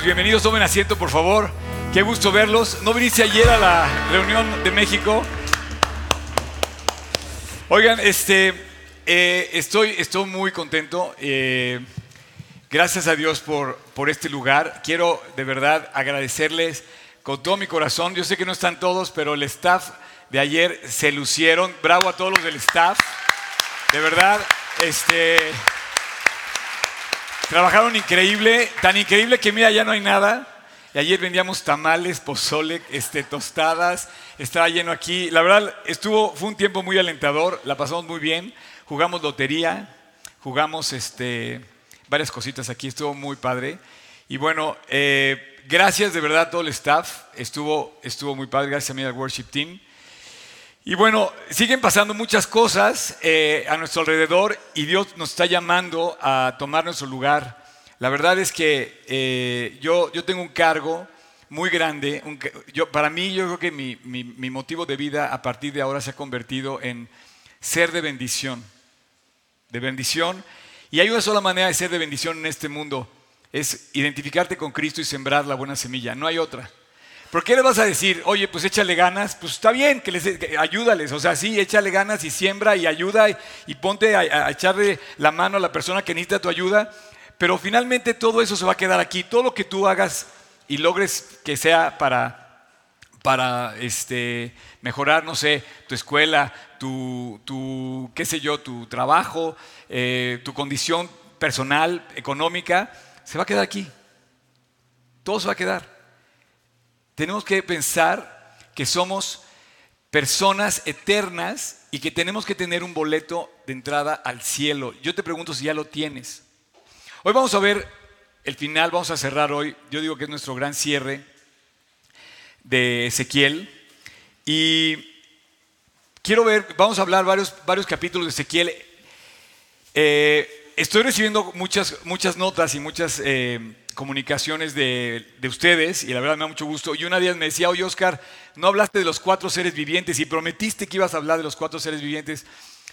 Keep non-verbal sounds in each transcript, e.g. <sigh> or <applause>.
Pues bienvenidos, tomen asiento por favor. Qué gusto verlos. ¿No viniste ayer a la reunión de México? Oigan, este, eh, estoy, estoy muy contento. eh, gracias a Dios por, por este lugar. Quiero de verdad agradecerles con todo mi corazón. Yo sé que no están todos, pero el staff de ayer se lucieron. Bravo a todos los del staff. De verdad, este, trabajaron increíble, tan increíble que mira, ya no hay nada. Y ayer vendíamos tamales, pozole, este, tostadas, estaba lleno aquí. La verdad, estuvo, fue un tiempo muy alentador, la pasamos muy bien. Jugamos lotería, jugamos este, varias cositas aquí, estuvo muy padre. Y bueno, eh, gracias de verdad a todo el staff, estuvo, estuvo muy padre, gracias a mí al worship team. Y bueno, siguen pasando muchas cosas eh, a nuestro alrededor y Dios nos está llamando a tomar nuestro lugar. La verdad es que eh, yo, yo tengo un cargo muy grande. yo, para mí, yo creo que mi, mi- mi motivo de vida a partir de ahora se ha convertido en ser de bendición. De bendición. Y hay una sola manera de ser de bendición en este mundo. Es identificarte con Cristo y sembrar la buena semilla. No hay otra. ¿Por qué le vas a decir, oye, pues échale ganas? Pues está bien, que les, ayúdales. O sea, sí, échale ganas y siembra y ayuda y, ponte a, a echarle la mano a la persona que necesita tu ayuda. Pero finalmente todo eso se va a quedar aquí. Todo lo que tú hagas y logres que sea para, para este, mejorar, no sé, tu escuela, tu, tu, qué sé yo, tu trabajo, eh, tu condición personal, económica, se va a quedar aquí. Todo se va a quedar tenemos que pensar que somos personas eternas y que tenemos que tener un boleto de entrada al cielo. Yo te pregunto si ya lo tienes. Hoy vamos a ver el final, vamos a cerrar hoy, yo digo que es nuestro gran cierre de Ezequiel. Y quiero ver, vamos a hablar varios, varios capítulos de Ezequiel. Eh, estoy recibiendo muchas, muchas notas y muchas eh, comunicaciones de, de ustedes y la verdad me da mucho gusto. Y una de ellas me decía, oye Oscar, no hablaste de los cuatro seres vivientes y prometiste que ibas a hablar de los cuatro seres vivientes.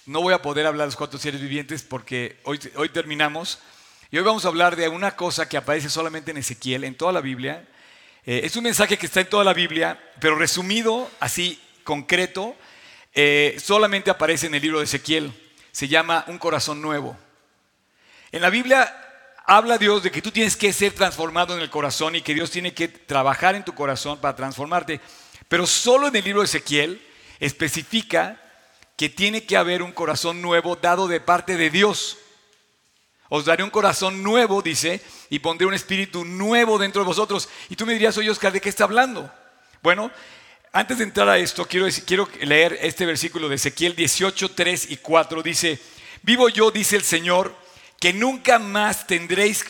No voy a poder hablar de los cuatro seres vivientes porque hoy, hoy terminamos. Y hoy vamos a hablar de una cosa que aparece solamente en Ezequiel, en toda la Biblia. Eh, es un mensaje que está en toda la Biblia, pero resumido, así, concreto, eh, solamente aparece en el libro de Ezequiel. Se llama Un corazón nuevo. En la Biblia habla Dios de que tú tienes que ser transformado en el corazón y que Dios tiene que trabajar en tu corazón para transformarte. Pero solo en el libro de Ezequiel especifica que tiene que haber un corazón nuevo dado de parte de Dios. Os daré un corazón nuevo, dice, y pondré un espíritu nuevo dentro de vosotros. Y tú me dirías, oye Oscar, ¿de qué está hablando? Bueno, antes de entrar a esto, quiero, quiero leer este versículo de Ezequiel 18, 3 y 4. Dice, vivo yo, dice el Señor, que nunca más tendréis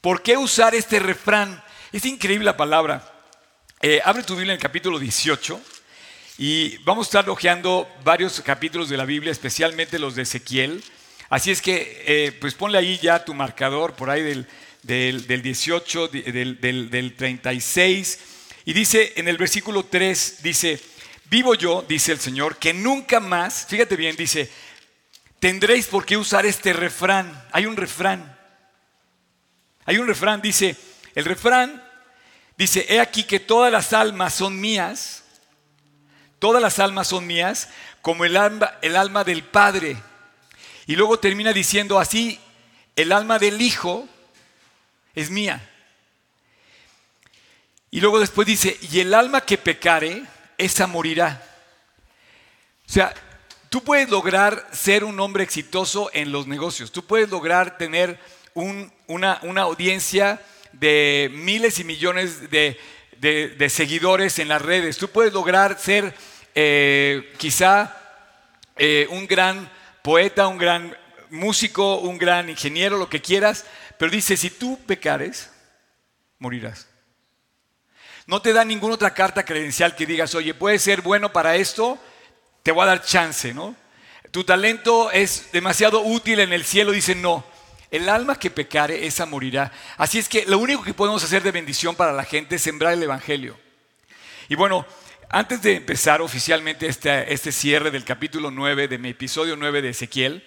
por qué usar este refrán. Es increíble la palabra. Eh, abre tu Biblia en el capítulo 18 y vamos a estar hojeando varios capítulos de la Biblia, especialmente los de Ezequiel. Así es que, eh, pues ponle ahí ya tu marcador por ahí del, del- del 18, di- del, del- del 36. Y dice en el versículo 3, dice, vivo yo, dice el Señor, que nunca más, fíjate bien, dice, tendréis por qué usar este refrán. Hay un refrán. Hay un refrán, dice, el refrán dice, he aquí que todas las almas son mías, todas las almas son mías, como el alma, el alma del Padre. Y luego termina diciendo así, el alma del Hijo es mía. Y luego después dice, y el alma que pecare, esa morirá. O sea, tú puedes lograr ser un hombre exitoso en los negocios, tú puedes lograr tener un- una, audiencia de miles y millones de seguidores en las redes, tú puedes lograr ser eh, quizá eh, un gran poeta, un gran músico, un gran ingeniero, lo que quieras, pero dice, si tú pecares, morirás. No te da ninguna otra carta credencial que digas, oye, puedes ser bueno para esto, te voy a dar chance, ¿no? Tu talento es demasiado útil en el cielo, dice, no. El alma que pecare, esa morirá. Así es que lo único que podemos hacer de bendición para la gente es sembrar el Evangelio. Y bueno, antes de empezar oficialmente este, este cierre del capítulo 9, de mi episodio 9 de Ezequiel,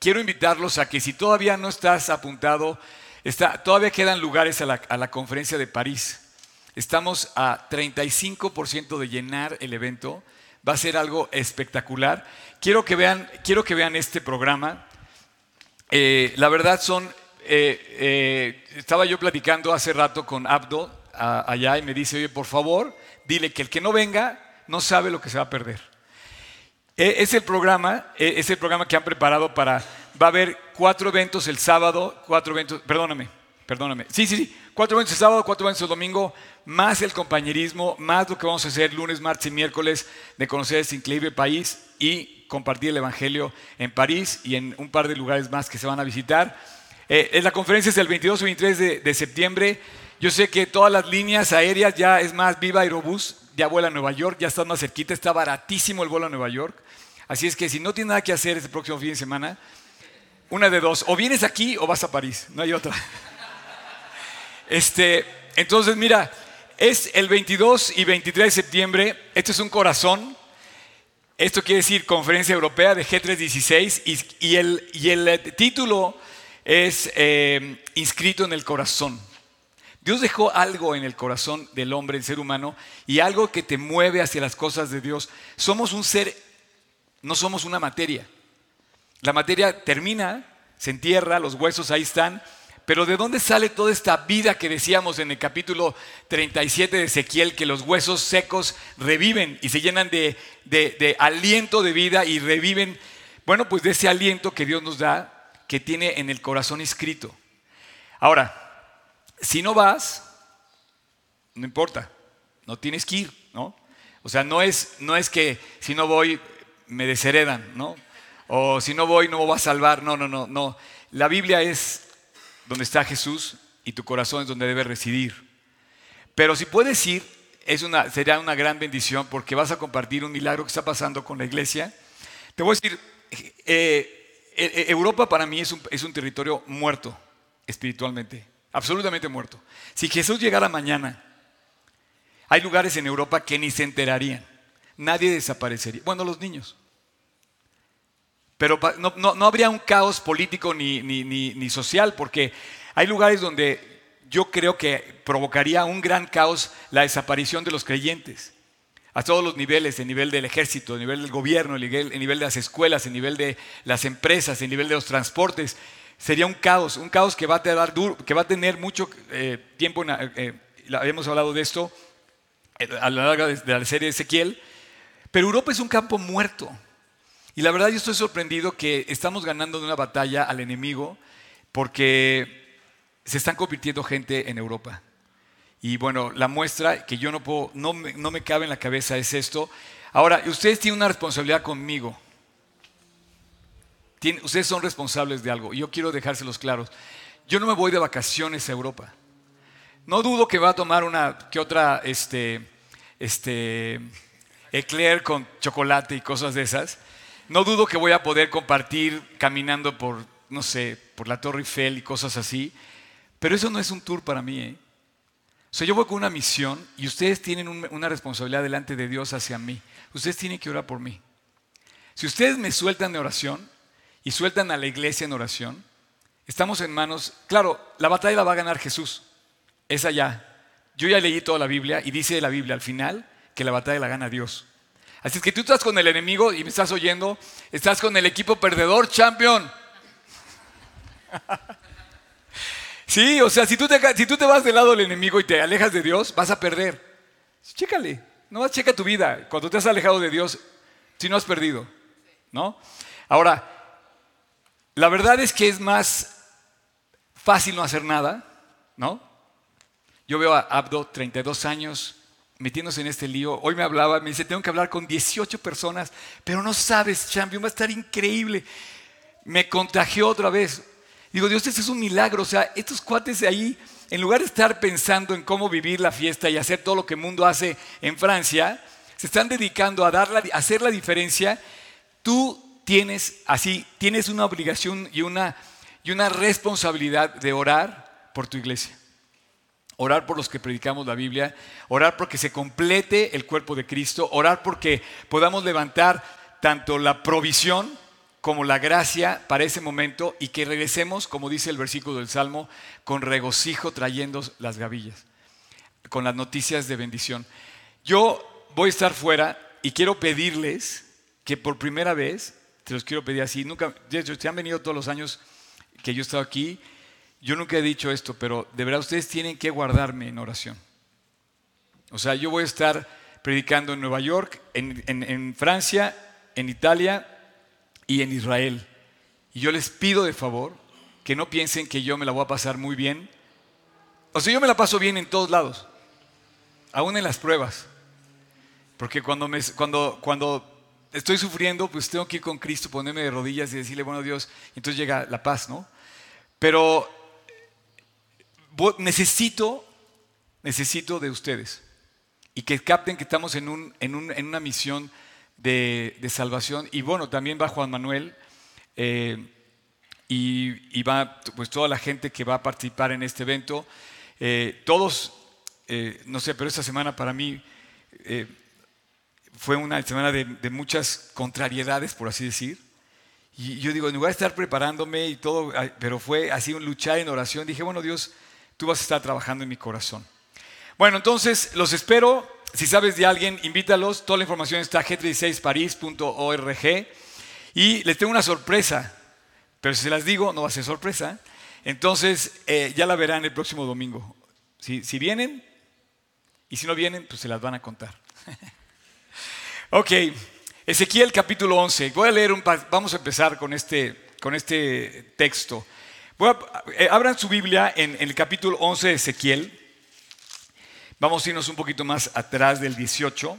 quiero invitarlos a que si todavía no estás apuntado Está, todavía quedan lugares a la, a la conferencia de París. Estamos a 35% de llenar el evento. Va a ser algo espectacular. Quiero que vean, quiero que vean este programa. Eh, la verdad son, eh, eh, estaba yo platicando hace rato con Abdo allá y me dice, oye, por favor, dile que el que no venga no sabe lo que se va a perder. Eh, Es el programa, eh, es el programa que han preparado para, va a haber cuatro eventos el sábado, cuatro eventos, perdóname, perdóname, sí, sí, sí, cuatro eventos el sábado, cuatro eventos domingo, más el compañerismo, más lo que vamos a hacer lunes, martes y miércoles de conocer este increíble país y compartir el Evangelio en París y en un par de lugares más que se van a visitar. Eh, eh, la conferencia es el 22 y 23 de, de septiembre. Yo sé que todas las líneas aéreas ya es más, Viva Aerobús, ya vuela a Nueva York, ya está más cerquita, está baratísimo el vuelo a Nueva York. Así es que si no tienes nada que hacer este próximo fin de semana, una de dos, o vienes aquí o vas a París, no hay otra. Este, entonces, mira, es el 22 y 23 de septiembre, este es un corazón, esto quiere decir Conferencia Europea de G316 y, y el, y el, eh, título es eh, Inscrito en el Corazón. Dios dejó algo en el corazón del hombre, el ser humano, y algo que te mueve hacia las cosas de Dios. Somos un ser, no somos una materia. La materia termina, se entierra, los huesos ahí están, pero ¿de dónde sale toda esta vida que decíamos en el capítulo 37 de Ezequiel, que los huesos secos reviven y se llenan de, aliento de vida y reviven? Bueno, pues de ese aliento que Dios nos da, que tiene en el corazón inscrito. Ahora, si no vas, no importa, no tienes que ir, ¿no? O sea, no es, no es que si no voy me desheredan, ¿no? O si no voy no me voy a salvar, no, no, no, no. La Biblia es donde está Jesús y tu corazón es donde debe residir. Pero si puedes ir, es una, será una gran bendición porque vas a compartir un milagro que está pasando con la iglesia. Te voy a decir, eh, eh, eh, Europa para mí es un, es un territorio muerto espiritualmente, absolutamente muerto. Si Jesús llegara mañana, hay lugares en Europa que ni se enterarían, nadie desaparecería. Bueno, los niños. Pero no, no- no habría un caos político ni, ni- ni- social, porque hay lugares donde yo creo que provocaría un gran caos la desaparición de los creyentes. A todos los niveles, el nivel del ejército, el nivel del gobierno, el nivel, el nivel de las escuelas, el nivel de las empresas, el nivel de los transportes. Sería un caos, un caos que va a tener, mucho eh, tiempo. la- eh, habíamos hablado de esto eh, a lo largo de, de la serie de Ezequiel. Pero Europa es un campo muerto. Y la verdad yo estoy sorprendido que estamos ganando una batalla al enemigo porque se están convirtiendo gente en Europa. Y bueno, la muestra que yo no puedo, no me, no me cabe en la cabeza es esto. Ahora, ustedes tienen una responsabilidad conmigo. Tienen- ustedes son responsables de algo. Y yo quiero dejárselos claros. Yo no me voy de vacaciones a Europa. No dudo que va a tomar una que otra este, este, eclair con chocolate y cosas de esas. No dudo que voy a poder compartir caminando por, no sé, por la Torre Eiffel y cosas así. Pero eso no es un tour para mí. ¿eh? O sea, yo voy con una misión y ustedes tienen un- una responsabilidad delante de Dios hacia mí. Ustedes tienen que orar por mí. Si ustedes me sueltan de oración y sueltan a la iglesia en oración, estamos en manos. Claro, la batalla la va a ganar Jesús. Es allá. Yo ya leí toda la Biblia y dice la Biblia al final que la batalla la gana Dios. Así es que tú estás con el enemigo y me estás oyendo, estás con el equipo perdedor, champion. <laughs> Sí, o sea, si tú, te, si tú te vas del lado del enemigo y te alejas de Dios, vas a perder. Chécale, no más checa tu vida. Cuando te has alejado de Dios, si no has perdido, ¿no? Ahora, la verdad es que es más fácil no hacer nada, ¿no? Yo veo a Abdo, 32 años, metiéndose en este lío. Hoy me hablaba, me dice, tengo que hablar con 18 personas, pero no sabes, champion, va a estar increíble. Me contagió otra vez. Digo, Dios, este es un milagro. O sea, estos cuates de ahí, en lugar de estar pensando en cómo vivir la fiesta y hacer todo lo que el mundo hace en Francia, se están dedicando a, dar la- a hacer la diferencia. Tú tienes así, tienes una obligación y una, y una responsabilidad de orar por tu iglesia. Orar por los que predicamos la Biblia, orar porque se complete el cuerpo de Cristo, orar porque podamos levantar tanto la provisión como la gracia para ese momento y que regresemos, como dice el versículo del Salmo, con regocijo trayendo las gavillas, con las noticias de bendición. Yo voy a estar fuera y quiero pedirles que por primera vez, te los quiero pedir así, nunca, de hecho, se han venido todos los años que yo he estado aquí, yo nunca he dicho esto, pero de verdad ustedes tienen que guardarme en oración. O sea, yo voy a estar predicando en Nueva York, en, en Francia, en Italia y en Israel. Y yo les pido de favor que no piensen que yo me la voy a pasar muy bien. O sea, yo me la paso bien en todos lados, aún en las pruebas. Porque cuando, me, cuando, cuando estoy sufriendo, pues tengo que ir con Cristo, ponerme de rodillas y decirle, bueno Dios, y entonces llega la paz, ¿no? Pero necesito, necesito de ustedes y que capten que estamos en, un, en, un, en una misión de, salvación. Y bueno, también va Juan Manuel eh, y, va pues toda la gente que va a participar en este evento. Eh, todos, eh, no sé, pero esta semana para mí fue una semana de, muchas contrariedades, por así decir. Y yo digo, en lugar de estar preparándome y todo, pero fue así un luchar en oración, dije, bueno Dios, tú vas a estar trabajando en mi corazón. Bueno, entonces los espero. Si sabes de alguien, invítalos. Toda la información está g36paris.org. Y les tengo una sorpresa, pero si se las digo, no va a ser sorpresa. Entonces, eh, ya la verán el próximo domingo. Si, si vienen, y si no vienen, pues se las van a contar. <laughs> ok, Ezequiel capítulo 11. Voy a leer un vamos a empezar con este, con este texto. Eh, abran su Biblia en, el capítulo 11 de Ezequiel. Vamos a irnos un poquito más atrás del 18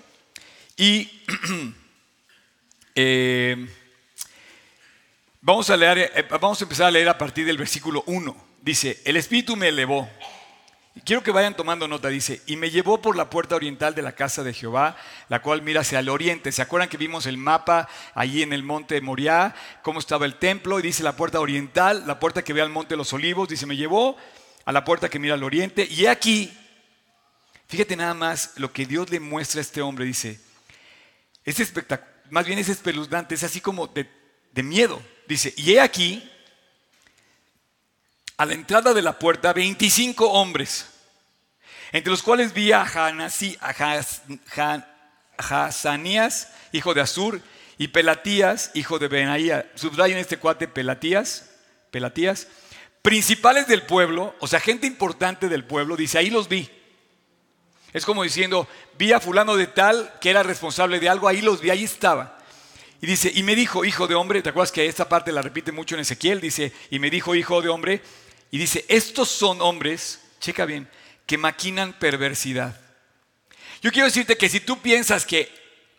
y <clears throat> eh, vamos, a leer, eh, vamos a empezar a leer a partir del versículo 1. Dice, el Espíritu me elevó. Quiero que vayan tomando nota, dice, y me llevó por la puerta oriental de la casa de Jehová, la cual mira hacia el oriente. ¿Se acuerdan que vimos el mapa allí en el monte de Moriah, cómo estaba el templo? Y dice la puerta oriental, la puerta que ve al monte de los olivos, dice, me llevó a la puerta que mira al oriente, y aquí Fíjate nada más lo que Dios le muestra a este hombre. Dice, es espectacular, más bien es espeluznante, es así como de, miedo. Dice, y he aquí, a la entrada de la puerta, 25 hombres, entre los cuales vi a, Hazanías, hijo de Azur, y Pelatías, hijo de Benaía. Subrayen este cuate Pelatías, Pelatías, principales del pueblo, o sea, gente importante del pueblo, dice, ahí los vi. Es como diciendo, vi a fulano de tal que era responsable de algo, ahí los vi, ahí estaba. Y dice, y me dijo, hijo de hombre, ¿te acuerdas que esta parte la repite mucho en Ezequiel? Dice, y me dijo, hijo de hombre, y dice, estos son hombres, checa bien, que maquinan perversidad. Yo quiero decirte que si tú piensas que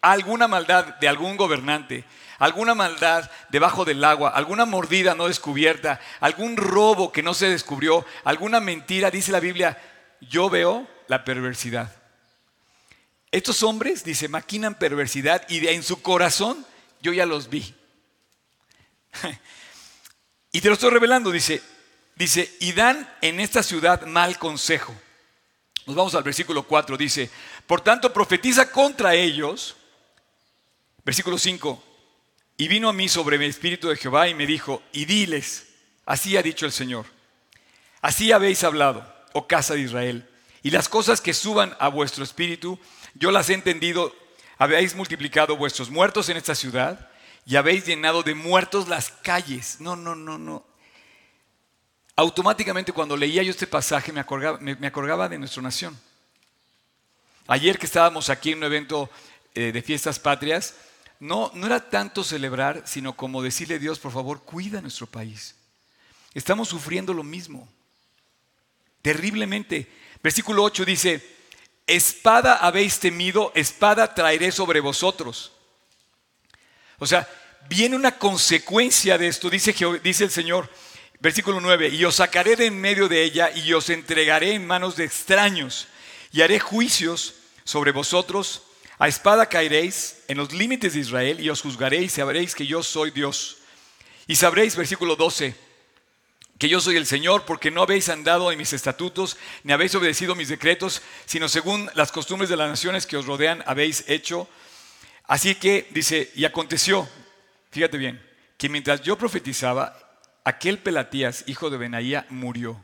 alguna maldad de algún gobernante, alguna maldad debajo del agua, alguna mordida no descubierta, algún robo que no se descubrió, alguna mentira, dice la Biblia, yo veo la perversidad. Estos hombres, dice, maquinan perversidad y en su corazón yo ya los vi. <laughs> y te lo estoy revelando, dice, dice, y dan en esta ciudad mal consejo. Nos vamos al versículo 4, dice, por tanto profetiza contra ellos, versículo 5, y vino a mí sobre mi espíritu de Jehová y me dijo, y diles, así ha dicho el Señor, así habéis hablado, oh casa de Israel y las cosas que suban a vuestro espíritu, yo las he entendido. Habéis multiplicado vuestros muertos en esta ciudad y habéis llenado de muertos las calles. No, no, no, no. Automáticamente cuando leía yo este pasaje me acordaba, me, acordaba de nuestra nación. Ayer que estábamos aquí en un evento eh, de fiestas patrias, no, no era tanto celebrar, sino como decirle a Dios, por favor, cuida nuestro país. Estamos sufriendo lo mismo, terriblemente. Versículo 8 dice, espada habéis temido, espada traeré sobre vosotros. O sea, viene una consecuencia de esto, dice, dice el Señor, versículo 9, y os sacaré de en medio de ella y os entregaré en manos de extraños y haré juicios sobre vosotros. A espada caeréis en los límites de Israel y os juzgaréis y sabréis que yo soy Dios. Y sabréis, versículo 12, que yo soy el Señor, porque no habéis andado en mis estatutos, ni habéis obedecido mis decretos, sino según las costumbres de las naciones que os rodean habéis hecho. Así que dice, y aconteció, fíjate bien, que mientras yo profetizaba, aquel Pelatías, hijo de Benaía, murió.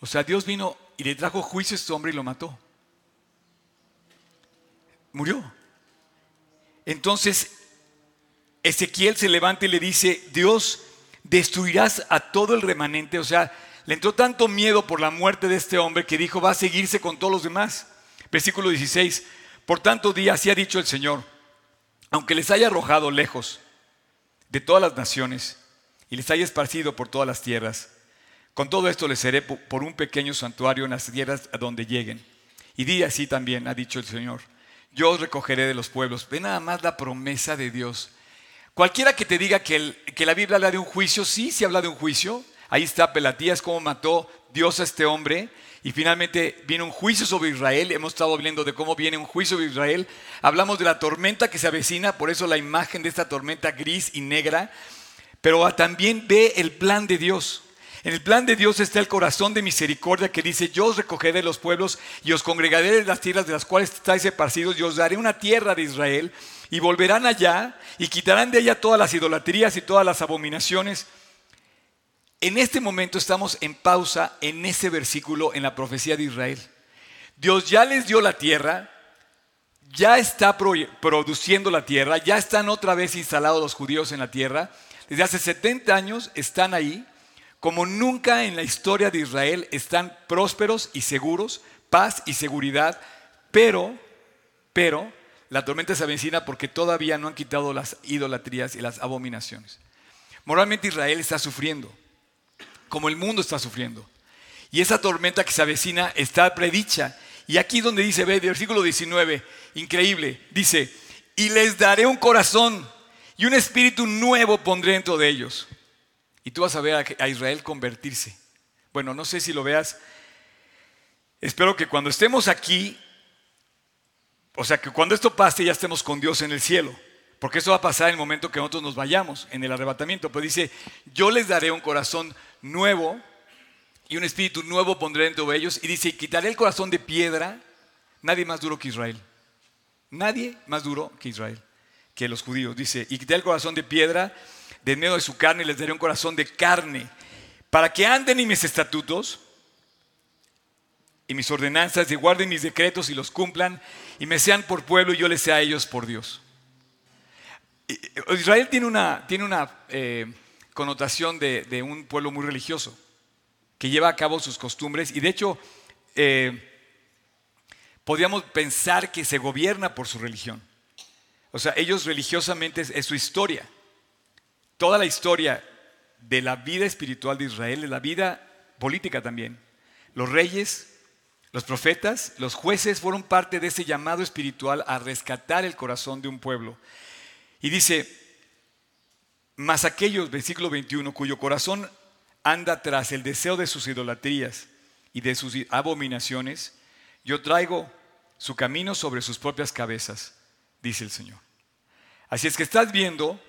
O sea, Dios vino y le trajo juicio a este hombre y lo mató. Murió. Entonces, Ezequiel se levanta y le dice, Dios, destruirás a todo el remanente. O sea, le entró tanto miedo por la muerte de este hombre que dijo, va a seguirse con todos los demás. Versículo 16, por tanto día, así ha dicho el Señor, aunque les haya arrojado lejos de todas las naciones y les haya esparcido por todas las tierras, con todo esto les seré por un pequeño santuario en las tierras a donde lleguen. Y di así también, ha dicho el Señor, yo os recogeré de los pueblos. Ve nada más la promesa de Dios. Cualquiera que te diga que, que la Biblia habla de un juicio, sí, sí habla de un juicio. Ahí está Pelatías, cómo mató Dios a este hombre. Y finalmente viene un juicio sobre Israel. Hemos estado hablando de cómo viene un juicio sobre Israel. Hablamos de la tormenta que se avecina, por eso la imagen de esta tormenta gris y negra. Pero también ve el plan de Dios. En el plan de Dios está el corazón de misericordia que dice, yo os recogeré de los pueblos y os congregaré de las tierras de las cuales estáis esparcidos y os daré una tierra de Israel y volverán allá y quitarán de ella todas las idolatrías y todas las abominaciones. En este momento estamos en pausa en ese versículo en la profecía de Israel. Dios ya les dio la tierra, ya está produciendo la tierra, ya están otra vez instalados los judíos en la tierra. Desde hace 70 años están ahí como nunca en la historia de Israel están prósperos y seguros, paz y seguridad, pero, pero, la tormenta se avecina porque todavía no han quitado las idolatrías y las abominaciones. Moralmente Israel está sufriendo, como el mundo está sufriendo. Y esa tormenta que se avecina está predicha. Y aquí donde dice, ve, versículo 19, increíble, dice, y les daré un corazón y un espíritu nuevo pondré dentro de ellos y tú vas a ver a Israel convertirse. Bueno, no sé si lo veas. Espero que cuando estemos aquí, o sea, que cuando esto pase ya estemos con Dios en el cielo. Porque eso va a pasar en el momento que nosotros nos vayamos, en el arrebatamiento. Pero dice, yo les daré un corazón nuevo y un espíritu nuevo pondré dentro de ellos. Y dice, quitaré el corazón de piedra. Nadie más duro que Israel. Nadie más duro que Israel, que los judíos. Dice, y quitaré el corazón de piedra de medio de su carne les daré un corazón de carne, para que anden en mis estatutos y mis ordenanzas, y guarden mis decretos y los cumplan, y me sean por pueblo y yo les sea a ellos por Dios. Israel tiene una, tiene una eh, connotación de, un pueblo muy religioso, que lleva a cabo sus costumbres, y de hecho eh, podríamos pensar que se gobierna por su religión. O sea, ellos religiosamente es su historia. Toda la historia de la vida espiritual de Israel, de la vida política también. Los reyes, los profetas, los jueces fueron parte de ese llamado espiritual a rescatar el corazón de un pueblo. Y dice, mas aquellos, versículo 21, cuyo corazón anda tras el deseo de sus idolatrías y de sus abominaciones, yo traigo su camino sobre sus propias cabezas, dice el Señor. Así es que estás viendo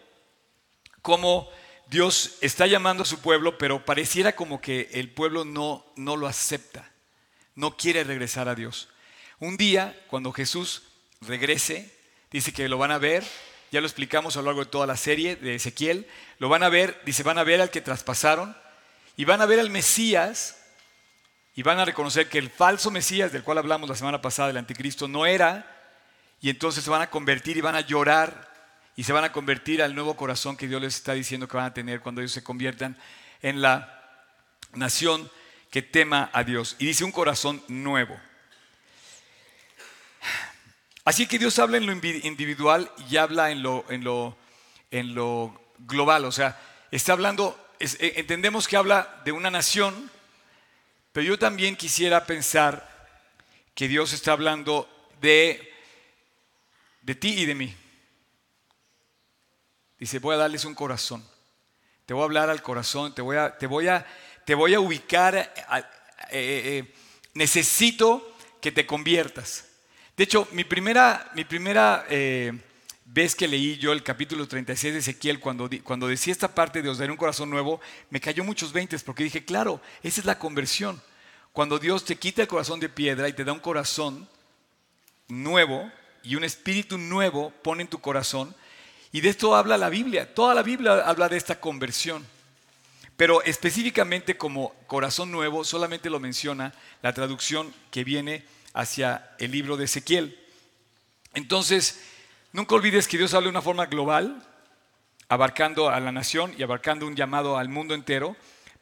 cómo Dios está llamando a su pueblo, pero pareciera como que el pueblo no, no lo acepta, no quiere regresar a Dios. Un día, cuando Jesús regrese, dice que lo van a ver, ya lo explicamos a lo largo de toda la serie de Ezequiel, lo van a ver, dice, van a ver al que traspasaron y van a ver al Mesías y van a reconocer que el falso Mesías del cual hablamos la semana pasada, el anticristo, no era, y entonces se van a convertir y van a llorar y se van a convertir al nuevo corazón que Dios les está diciendo que van a tener cuando ellos se conviertan en la nación que tema a Dios. Y dice un corazón nuevo. Así que Dios habla en lo individual y habla en lo, en lo, en lo global. O sea, está hablando, eh, entendemos que habla de una nación, pero yo también quisiera pensar que Dios está hablando de, de ti y de mí. Dice, voy a darles un corazón. Te voy a hablar al corazón, te voy a, te voy a, te voy a ubicar. Eh, eh, eh, necesito que te conviertas. De hecho, mi primera, mi primera vez que leí yo el capítulo 36 de Ezequiel, cuando, cuando decía esta parte de os daré un corazón nuevo, me cayó muchos veintes porque dije, claro, esa es la conversión. Cuando Dios te quita el corazón de piedra y te da un corazón nuevo y un espíritu nuevo pone en tu corazón, Y de esto habla la Biblia. Toda la Biblia habla de esta conversión. Pero específicamente como corazón nuevo solamente lo menciona la traducción que viene hacia el libro de Ezequiel. Entonces, nunca olvides que Dios habla de una forma global, abarcando a la nación y abarcando un llamado al mundo entero,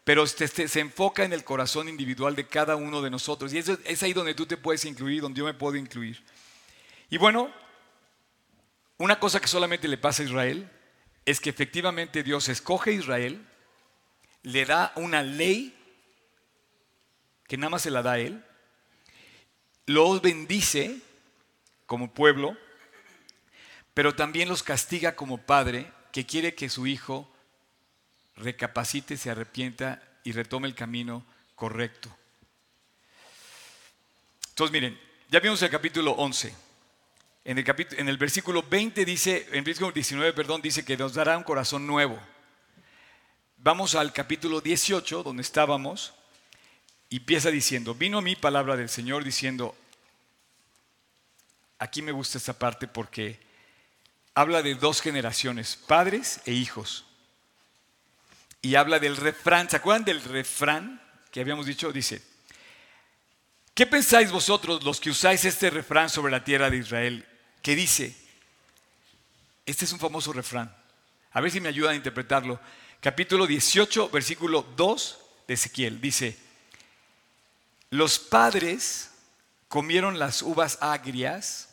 pero este, este, se enfoca en el corazón individual de cada uno de nosotros. Y eso, es ahí donde tú te puedes incluir, donde yo me puedo incluir. Y bueno, una cosa que solamente le pasa a Israel es que efectivamente Dios escoge a Israel, le da una ley que nada más se la da a él, los bendice como pueblo, pero también los castiga como padre que quiere que su hijo recapacite, se arrepienta y retome el camino correcto. Entonces miren, ya vimos el capítulo 11. En el, en el versículo 20 dice, en versículo 19, perdón, dice que nos dará un corazón nuevo. Vamos al capítulo 18, donde estábamos, y empieza diciendo, vino a mí palabra del Señor diciendo, aquí me gusta esta parte porque habla de dos generaciones, padres e hijos. Y habla del refrán, ¿se acuerdan del refrán que habíamos dicho? Dice, ¿qué pensáis vosotros los que usáis este refrán sobre la tierra de Israel? que dice, este es un famoso refrán, a ver si me ayudan a interpretarlo, capítulo 18, versículo 2 de Ezequiel, dice, los padres comieron las uvas agrias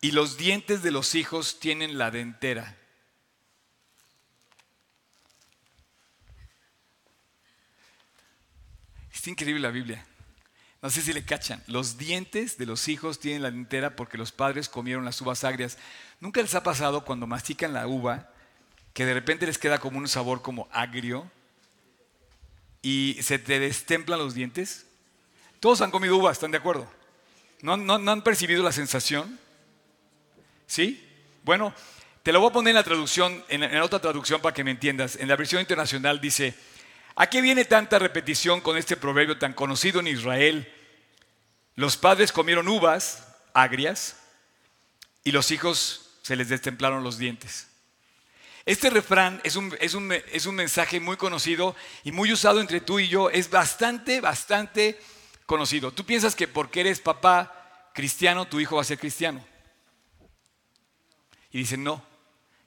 y los dientes de los hijos tienen la dentera. Es increíble la Biblia. No sé si le cachan. Los dientes de los hijos tienen la dentera porque los padres comieron las uvas agrias. ¿Nunca les ha pasado cuando mastican la uva que de repente les queda como un sabor como agrio y se te destemplan los dientes? Todos han comido uva, ¿están de acuerdo? ¿No, han percibido la sensación? ¿Sí? Bueno, te lo voy a poner en la traducción, en, en otra traducción para que me entiendas. En la versión internacional dice, ¿A qué viene tanta repetición con este proverbio tan conocido en Israel? Los padres comieron uvas agrias y los hijos se les destemplaron los dientes. Este refrán es un, es, un, es un, mensaje muy conocido y muy usado entre tú y yo. Es bastante, bastante conocido. Tú piensas que porque eres papá cristiano, tu hijo va a ser cristiano. Y dicen, no,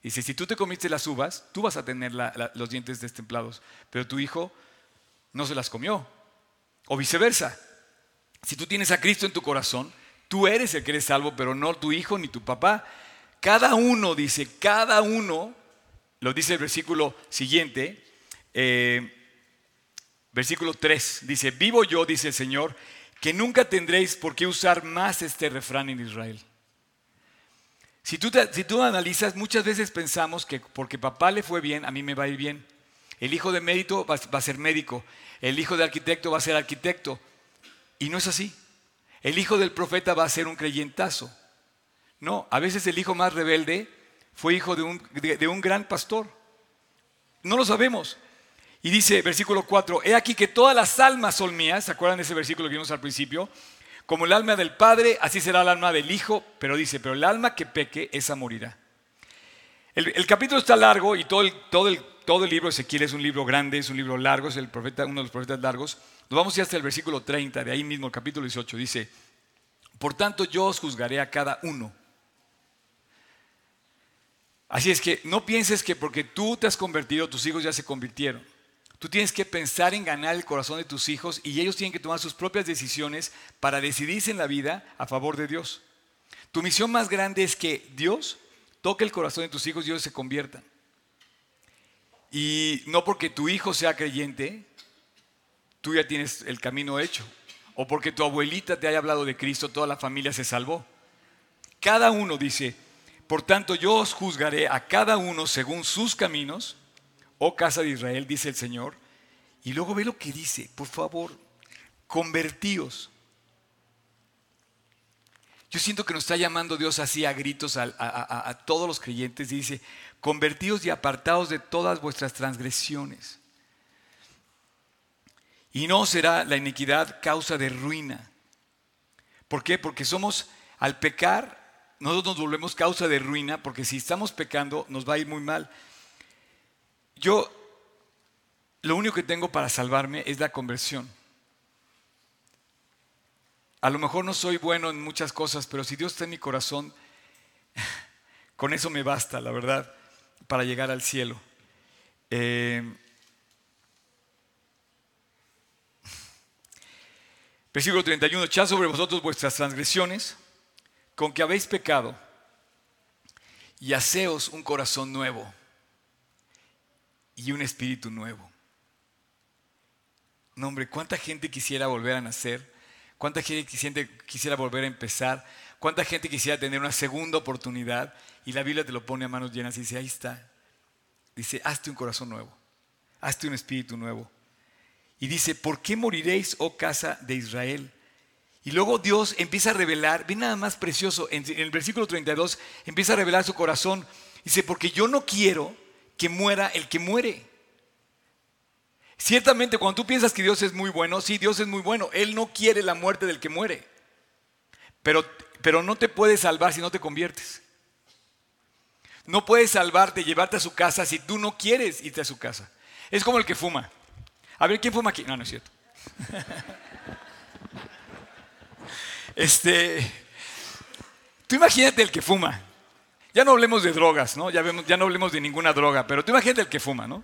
Dice, si tú te comiste las uvas, tú vas a tener los dientes destemplados, pero tu hijo no se las comió. O viceversa. Si tú tienes a Cristo en tu corazón, tú eres el que eres salvo, pero no tu hijo ni tu papá. Cada uno, dice, cada uno, lo dice el versículo siguiente, eh, versículo 3, dice, vivo yo, dice el Señor, que nunca tendréis por qué usar más este refrán en Israel. Si tú, si tú analizas, muchas veces pensamos que porque papá le fue bien, a mí me va a ir bien. El hijo de mérito va, a ser médico. El hijo de arquitecto va a ser arquitecto. Y no es así. El hijo del profeta va a ser un creyentazo. No, a veces el hijo más rebelde fue hijo de un, de un gran pastor. No lo sabemos. Y dice, versículo 4, he aquí que todas las almas son mías. ¿Se acuerdan de ese versículo que vimos al principio? Como el alma del Padre, así será el alma del Hijo, pero dice, pero el alma que peque, esa morirá. El, capítulo está largo y todo el, todo, el, todo el libro de Ezequiel es un libro grande, es un libro largo, es el profeta, uno de los profetas largos. Nos vamos hasta el versículo 30, de ahí mismo, el capítulo 18, dice, por tanto yo os juzgaré a cada uno. Así es que no pienses que porque tú te has convertido, tus hijos ya se convirtieron. Tú tienes que pensar en ganar el corazón de tus hijos y ellos tienen que tomar sus propias decisiones para decidirse en la vida a favor de Dios. Tu misión más grande es que Dios toque el corazón de tus hijos y ellos se conviertan. Y no porque tu hijo sea creyente, tú ya tienes el camino hecho. O porque tu abuelita te haya hablado de Cristo, toda la familia se salvó. Cada uno dice, por tanto yo os juzgaré a cada uno según sus caminos oh casa de Israel, dice el Señor. Y luego ve lo que dice, por favor, convertíos. Yo siento que nos está llamando Dios así a gritos a, todos los creyentes. dice, convertíos y apartados de todas vuestras transgresiones. Y no será la iniquidad causa de ruina. ¿Por qué? Porque somos, al pecar, nosotros nos volvemos causa de ruina porque si estamos pecando nos va a ir muy mal. Yo lo único que tengo para salvarme es la conversión. A lo mejor no soy bueno en muchas cosas, pero si Dios está en mi corazón, <laughs> con eso me basta, la verdad, para llegar al cielo. Eh, versículo 31, echad sobre vosotros vuestras transgresiones, con que habéis pecado, y haceos un corazón nuevo y un espíritu nuevo. No, hombre, ¿cuánta gente quisiera volver a nacer? ¿Cuánta gente quisiera volver a empezar? ¿Cuánta gente quisiera tener una segunda oportunidad? Y la Biblia te lo pone a manos llenas y dice, ahí está. Dice, hazte un corazón nuevo, hazte un espíritu nuevo. Y dice, ¿por qué moriréis, oh casa de Israel? Y luego Dios empieza a revelar, ve nada más precioso, en el versículo 32 empieza a revelar su corazón. Dice, porque yo no quiero que muera el que muere. Ciertamente cuando tú piensas que Dios es muy bueno, sí, Dios es muy bueno. Él no quiere la muerte del que muere. Pero, pero no te puede salvar si no te conviertes. No puedes salvarte, llevarte a su casa si tú no quieres irte a su casa. Es como el que fuma. A ver, ¿quién fuma aquí? No, no es cierto. <laughs> Este, tú imagínate el que fuma. Ya no hablemos de drogas, ¿no? Ya, vemos, no hablemos de ninguna droga, pero tú imagínate el que fuma, ¿no?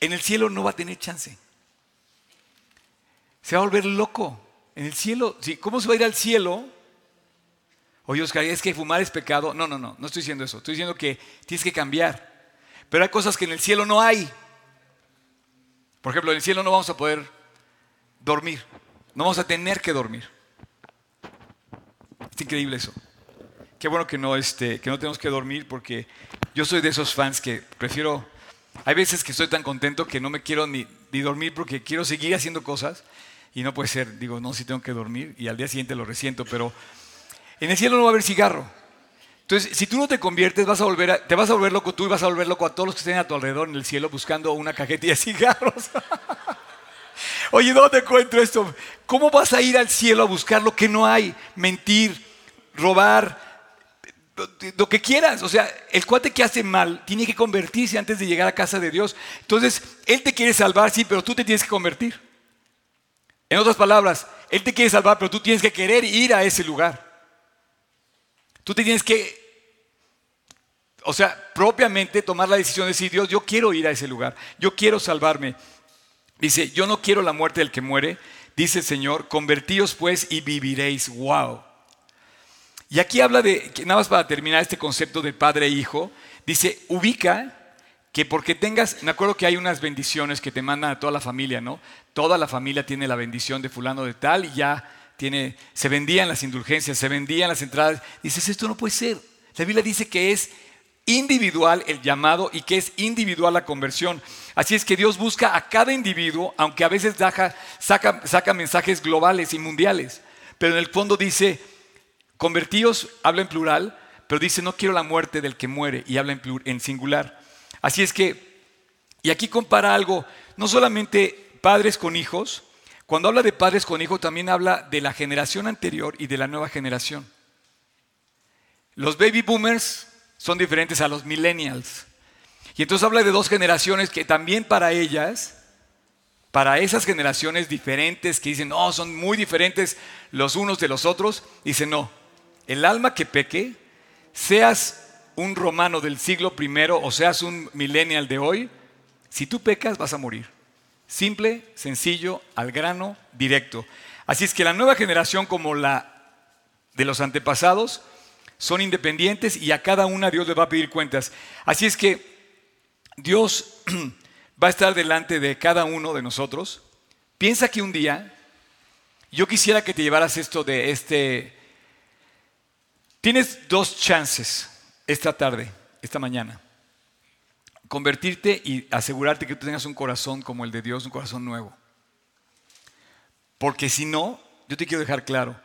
En el cielo no va a tener chance. Se va a volver loco. En el cielo, ¿cómo se va a ir al cielo? Oye, Oscar, es que fumar es pecado. No, no, no, no estoy diciendo eso. Estoy diciendo que tienes que cambiar. Pero hay cosas que en el cielo no hay. Por ejemplo, en el cielo no vamos a poder dormir. No vamos a tener que dormir. Es increíble eso. Qué bueno que no, este, que no tenemos que dormir porque yo soy de esos fans que prefiero... Hay veces que estoy tan contento que no me quiero ni, dormir porque quiero seguir haciendo cosas y no puede ser. Digo, no, si tengo que dormir y al día siguiente lo resiento, pero en el cielo no va a haber cigarro. Entonces, si tú no te conviertes, vas a volver te vas a volver loco tú y vas a volver loco a todos los que estén a tu alrededor en el cielo buscando una cajetilla de <laughs> cigarros. Oye, ¿dónde encuentro esto? ¿Cómo vas a ir al cielo a buscar lo que no hay? Mentir, robar, lo que quieras. O sea, el cuate que hace mal tiene que convertirse antes de llegar a casa de Dios. Entonces, Él te quiere salvar, sí, pero tú te tienes que convertir. En otras palabras, Él te quiere salvar, pero tú tienes que querer ir a ese lugar. Tú te tienes que, o sea, propiamente tomar la decisión de decir, Dios, yo quiero ir a ese lugar, yo quiero salvarme. Dice, yo no quiero la muerte del que muere, dice el Señor, convertíos pues y viviréis. Wow. Y aquí habla de, nada más para terminar este concepto de padre e hijo, dice, ubica que porque tengas, me acuerdo que hay unas bendiciones que te mandan a toda la familia, ¿no? Toda la familia tiene la bendición de fulano de tal y ya tiene, se vendían las indulgencias, se vendían las entradas. Dices, esto no puede ser. La Biblia dice que es individual el llamado y que es individual la conversión. Así es que Dios busca a cada individuo, aunque a veces saca, saca mensajes globales y mundiales. Pero en el fondo dice, Convertíos habla en plural, pero dice no quiero la muerte del que muere y habla en, en singular. Así es que, y aquí compara algo, no solamente padres con hijos, cuando habla de padres con hijos también habla de la generación anterior y de la nueva generación. Los baby boomers son diferentes a los millennials. Y entonces habla de dos generaciones que también para ellas para esas generaciones diferentes que dicen, no, son muy diferentes los unos de los otros, dice, no, el alma que peque, seas un romano del siglo primero o seas un millennial de hoy, si tú pecas vas a morir. Simple, sencillo, al grano, directo. Así es que la nueva generación como la de los antepasados son independientes y a cada una Dios le va a pedir cuentas. Así es que Dios <clears throat> va a estar delante de cada uno de nosotros. Piensa que un día yo quisiera que te llevaras esto de este Tienes dos chances esta tarde, esta mañana. Convertirte y asegurarte que tú tengas un corazón como el de Dios, un corazón nuevo. Porque si no, yo te quiero dejar claro,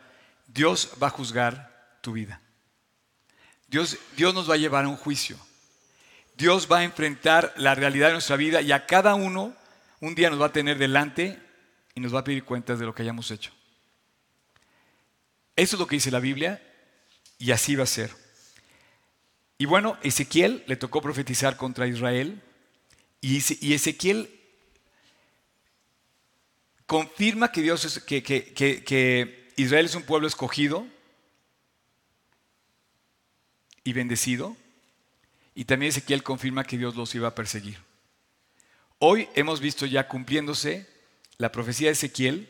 Dios va a juzgar tu vida. Dios, Dios nos va a llevar a un juicio. Dios va a enfrentar la realidad de nuestra vida y a cada uno un día nos va a tener delante y nos va a pedir cuentas de lo que hayamos hecho. Eso es lo que dice la Biblia Y así va a ser. Y bueno, Ezequiel le tocó profetizar contra Israel y Ezequiel confirma que, Dios que, que Israel es un pueblo escogido y bendecido. Y también Ezequiel confirma que Dios los iba a perseguir. Hoy hemos visto ya cumpliéndose la profecía de Ezequiel.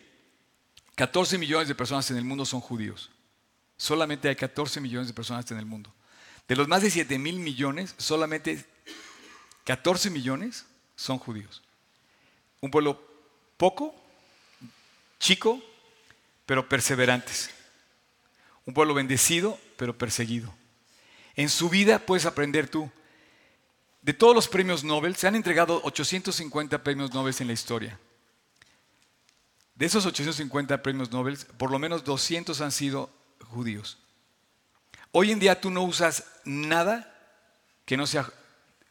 14 millones de personas en el mundo son judíos. Solamente hay 14 millones de personas en el mundo. De los más de 7 mil millones, solamente 14 millones son judíos. Un pueblo poco, chico, pero perseverantes. Un pueblo bendecido, pero perseguido. En su vida puedes aprender tú. De todos los premios Nobel, se han entregado 850 premios Nobel en la historia. De esos 850 premios Nobel, por lo menos 200 han sido judíos. Hoy en día tú no usas nada que no sea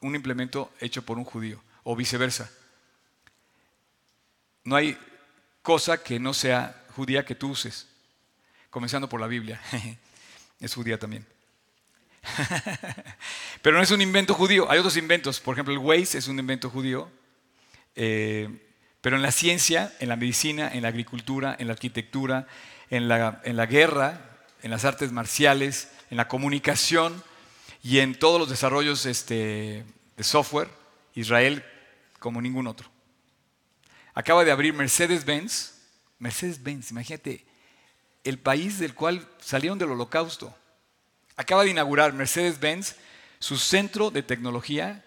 un implemento hecho por un judío o viceversa. No hay cosa que no sea judía que tú uses, comenzando por la Biblia. <laughs> es judía también. <laughs> Pero no es un invento judío, hay otros inventos, por ejemplo el Waze es un invento judío, eh, pero en la ciencia, en la medicina, en la agricultura, en la arquitectura, en la, en la guerra, en las artes marciales, en la comunicación y en todos los desarrollos este, de software, Israel como ningún otro. Acaba de abrir Mercedes-Benz, Mercedes-Benz, imagínate, el país del cual salieron del holocausto. Acaba de inaugurar Mercedes-Benz su centro de tecnología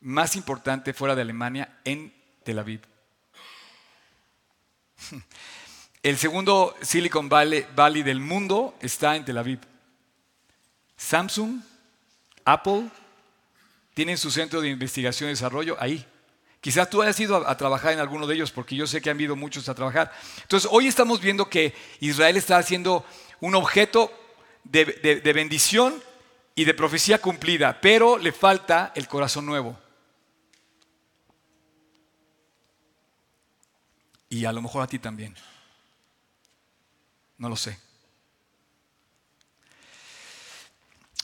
más importante fuera de Alemania en Tel Aviv. <laughs> El segundo Silicon Valley, del mundo está en Tel Aviv. Samsung, Apple, tienen su centro de investigación y desarrollo ahí. Quizás tú hayas ido a, trabajar en alguno de ellos, porque yo sé que han ido muchos a trabajar. Entonces, hoy estamos viendo que Israel está haciendo un objeto de, bendición y de profecía cumplida, pero le falta el corazón nuevo. Y a lo mejor a ti también. No lo sé.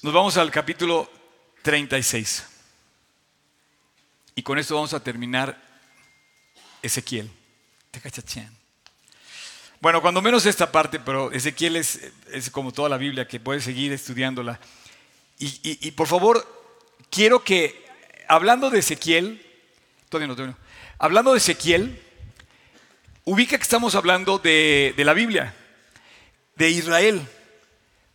Nos vamos al capítulo 36. Y con esto vamos a terminar Ezequiel. Bueno, cuando menos esta parte, pero Ezequiel es, como toda la Biblia, que puedes seguir estudiándola. Y, por favor, quiero que, hablando de Ezequiel, hablando de Ezequiel, ubica que estamos hablando de, de la Biblia, de Israel.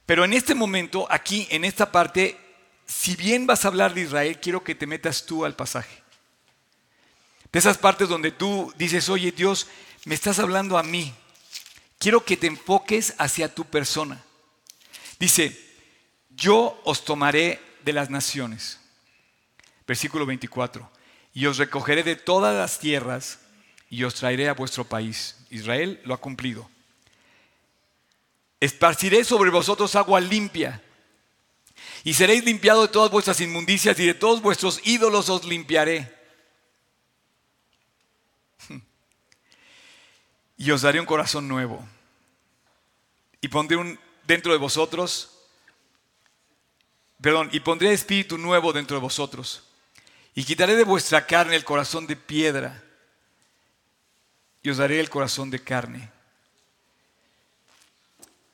Pero en este momento, aquí, en esta parte, si bien vas a hablar de Israel, quiero que te metas tú al pasaje. De esas partes donde tú dices, oye Dios, me estás hablando a mí, quiero que te enfoques hacia tu persona. Dice, yo os tomaré de las naciones. Versículo 24. Y os recogeré de todas las tierras y os traeré a vuestro país. Israel lo ha cumplido. Esparciré sobre vosotros agua limpia. Y seréis limpiados de todas vuestras inmundicias y de todos vuestros ídolos os limpiaré. Y os daré un corazón nuevo. Y pondré un, dentro de vosotros, perdón, y pondré espíritu nuevo dentro de vosotros. Y quitaré de vuestra carne el corazón de piedra y os daré el corazón de carne.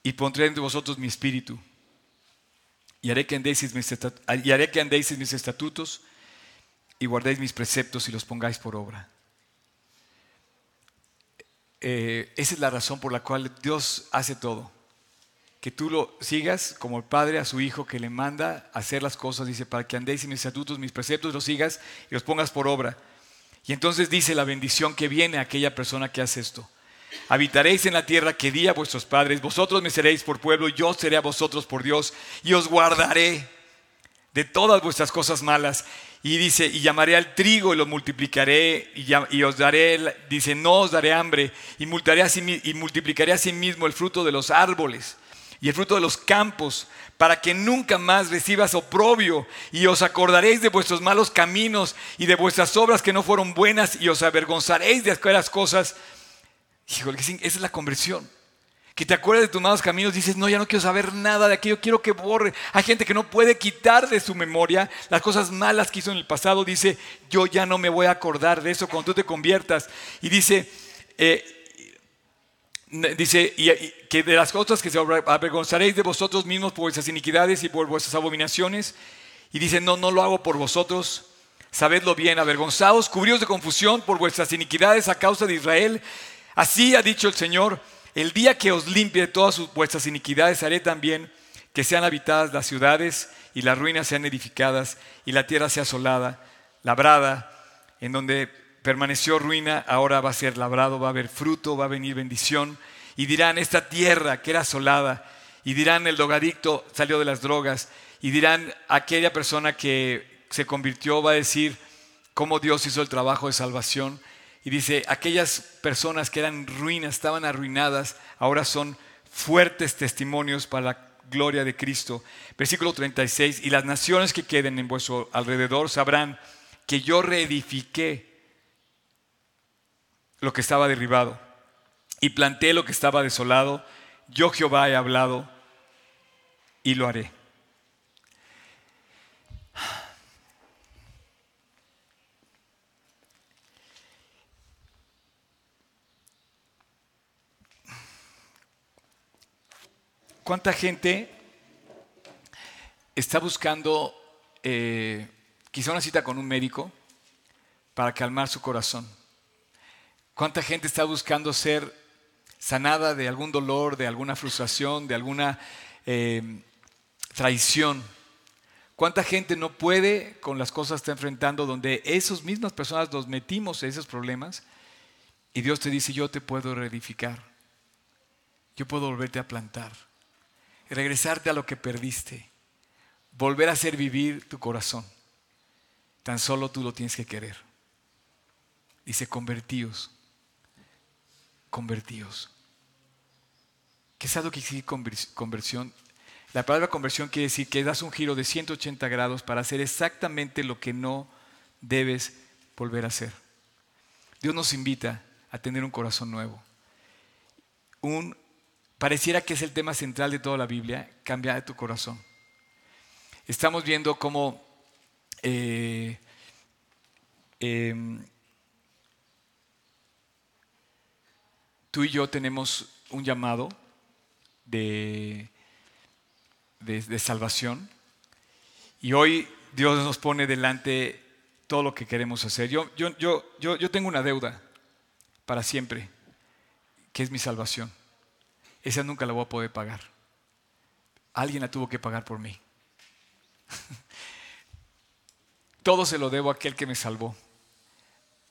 Y pondré entre vosotros mi espíritu. Y haré que andéis mis, y haré que andéis mis estatutos y guardéis mis preceptos y los pongáis por obra. Eh, esa es la razón por la cual Dios hace todo. Que tú lo sigas como el Padre a su Hijo que le manda hacer las cosas, dice, para que andéis en mis estatutos, mis preceptos, los sigas y los pongas por obra. Y entonces dice la bendición que viene a aquella persona que hace esto. Habitaréis en la tierra que di a vuestros padres, vosotros me seréis por pueblo, yo seré a vosotros por Dios, y os guardaré de todas vuestras cosas malas, y dice, y llamaré al trigo y lo multiplicaré y, os daré, dice, no os daré hambre y, multiplicaré a sí mismo el fruto de los árboles y el fruto de los campos, para que nunca más recibas oprobio y os acordaréis de vuestros malos caminos y de vuestras obras que no fueron buenas y os avergonzaréis de aquellas cosas. Híjole, esa es la conversión. Que te acuerdas de tus malos caminos, dices, no, ya no quiero saber nada de aquello, quiero que borre. Hay gente que no puede quitar de su memoria las cosas malas que hizo en el pasado. Dice, yo ya no me voy a acordar de eso cuando tú te conviertas. Y dice, eh, dice y, que de las cosas que se avergonzaréis de vosotros mismos por vuestras iniquidades y por vuestras abominaciones. Y dice, no, no lo hago por vosotros. Sabedlo bien, avergonzados, cubríos de confusión por vuestras iniquidades a causa de Israel. Así ha dicho el Señor el día que os limpie de todas vuestras iniquidades, haré también que sean habitadas las ciudades y las ruinas sean edificadas y la tierra sea asolada, labrada, en donde permaneció ruina, ahora va a ser labrado, va a haber fruto, va a venir bendición. Y dirán, esta tierra que era asolada, y dirán, el drogadicto salió de las drogas, y dirán, aquella persona que se convirtió va a decir cómo Dios hizo el trabajo de salvación y dice, aquellas personas que eran ruinas, estaban arruinadas, ahora son fuertes testimonios para la gloria de Cristo. Versículo 36, y las naciones que queden en vuestro alrededor sabrán que yo reedifiqué lo que estaba derribado y planté lo que estaba desolado. Yo Jehová he hablado y lo haré. ¿Cuánta gente está buscando eh, quizá una cita con un médico para calmar su corazón? ¿Cuánta gente está buscando ser sanada de algún dolor, de alguna frustración, de alguna eh, traición? ¿Cuánta gente no puede con las cosas que está enfrentando donde esas mismas personas nos metimos en esos problemas y Dios te dice, yo te puedo reedificar, yo puedo volverte a plantar? Regresarte a lo que perdiste, volver a hacer vivir tu corazón. Tan solo tú lo tienes que querer. Dice, convertíos, convertíos. ¿Qué es algo que significa conversión? La palabra conversión quiere decir que das un giro de 180 grados para hacer exactamente lo que no debes volver a hacer. Dios nos invita a tener un corazón nuevo, un pareciera que es el tema central de toda la Biblia, cambia de tu corazón. Estamos viendo cómo eh, em, tú y yo tenemos un llamado de, de, salvación y hoy Dios nos pone delante todo lo que queremos hacer. Yo, yo, yo, yo, yo tengo una deuda para siempre, que es mi salvación esa nunca la voy a poder pagar. Alguien la tuvo que pagar por mí. <laughs> Todo se lo debo a aquel que me salvó.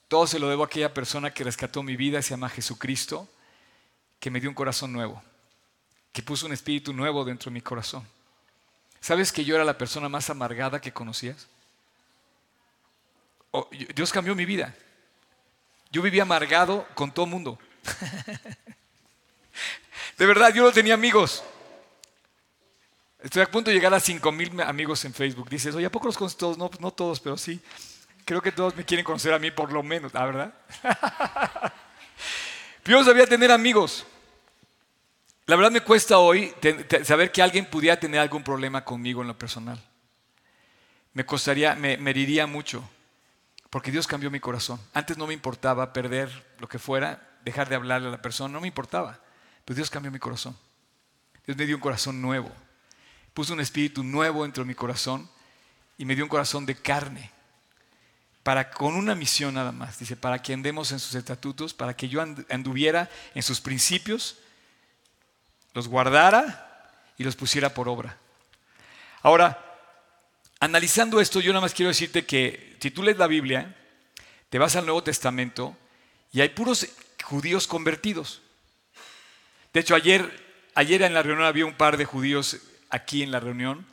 Todo se lo debo a aquella persona que rescató mi vida, se llama Jesucristo, que me dio un corazón nuevo, que puso un espíritu nuevo dentro de mi corazón. ¿Sabes que yo era la persona más amargada que conocías? Dios cambió mi vida. Yo vivía amargado con todo el mundo. <laughs> De verdad, yo no tenía amigos. Estoy a punto de llegar a 5 mil amigos en Facebook. Dices, oye, ¿a poco los conoces todos? No, todos, pero sí. Creo que todos me quieren conocer a mí por lo menos, ¿la verdad? <laughs> yo sabía tener amigos. La verdad me cuesta hoy saber que alguien pudiera tener algún problema conmigo en lo personal. Me costaría, me, me heriría mucho, porque Dios cambió mi corazón. Antes no me importaba perder lo que fuera, dejar de hablarle a la persona, no me importaba. Pues Dios cambió mi corazón. Dios me dio un corazón nuevo. Puso un espíritu nuevo dentro de mi corazón y me dio un corazón de carne. Para con una misión nada más. Dice, para que andemos en sus estatutos, para que yo anduviera en sus principios, los guardara y los pusiera por obra. Ahora, analizando esto, yo nada más quiero decirte que si tú lees la Biblia, te vas al Nuevo Testamento y hay puros judíos convertidos. De hecho, ayer, ayer en la reunión había un par de judíos aquí en la reunión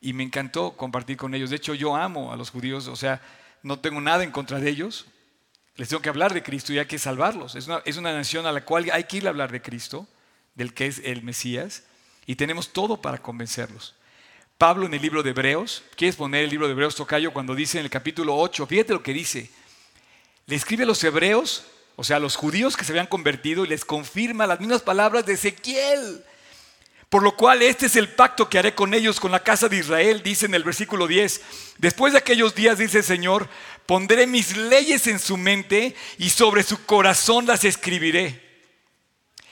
y me encantó compartir con ellos. De hecho, yo amo a los judíos, o sea, no tengo nada en contra de ellos. Les tengo que hablar de Cristo y hay que salvarlos. Es una, es una nación a la cual hay que ir a hablar de Cristo, del que es el Mesías, y tenemos todo para convencerlos. Pablo en el libro de Hebreos, ¿quieres poner el libro de Hebreos, Tocayo, cuando dice en el capítulo 8, fíjate lo que dice, le escribe a los hebreos o sea, los judíos que se habían convertido y les confirma las mismas palabras de Ezequiel. Por lo cual este es el pacto que haré con ellos, con la casa de Israel, dice en el versículo 10. Después de aquellos días, dice el Señor, pondré mis leyes en su mente y sobre su corazón las escribiré.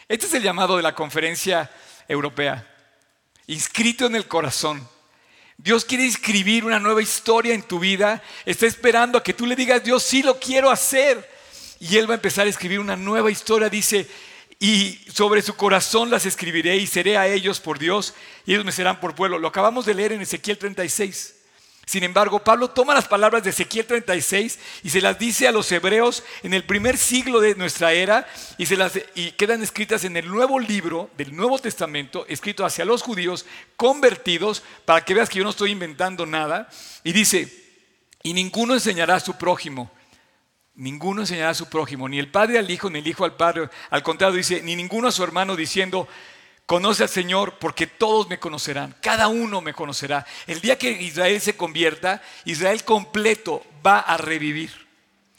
Este es el llamado de la conferencia europea, inscrito en el corazón. Dios quiere inscribir una nueva historia en tu vida, está esperando a que tú le digas, Dios, sí lo quiero hacer. Y Él va a empezar a escribir una nueva historia, dice, y sobre su corazón las escribiré y seré a ellos por Dios y ellos me serán por pueblo. Lo acabamos de leer en Ezequiel 36. Sin embargo, Pablo toma las palabras de Ezequiel 36 y se las dice a los hebreos en el primer siglo de nuestra era y, se las, y quedan escritas en el nuevo libro del Nuevo Testamento, escrito hacia los judíos convertidos, para que veas que yo no estoy inventando nada. Y dice, y ninguno enseñará a su prójimo Ninguno enseñará a su prójimo, ni el padre al hijo, ni el hijo al padre. Al contrario, dice, ni ninguno a su hermano diciendo, conoce al Señor, porque todos me conocerán, cada uno me conocerá. El día que Israel se convierta, Israel completo va a revivir.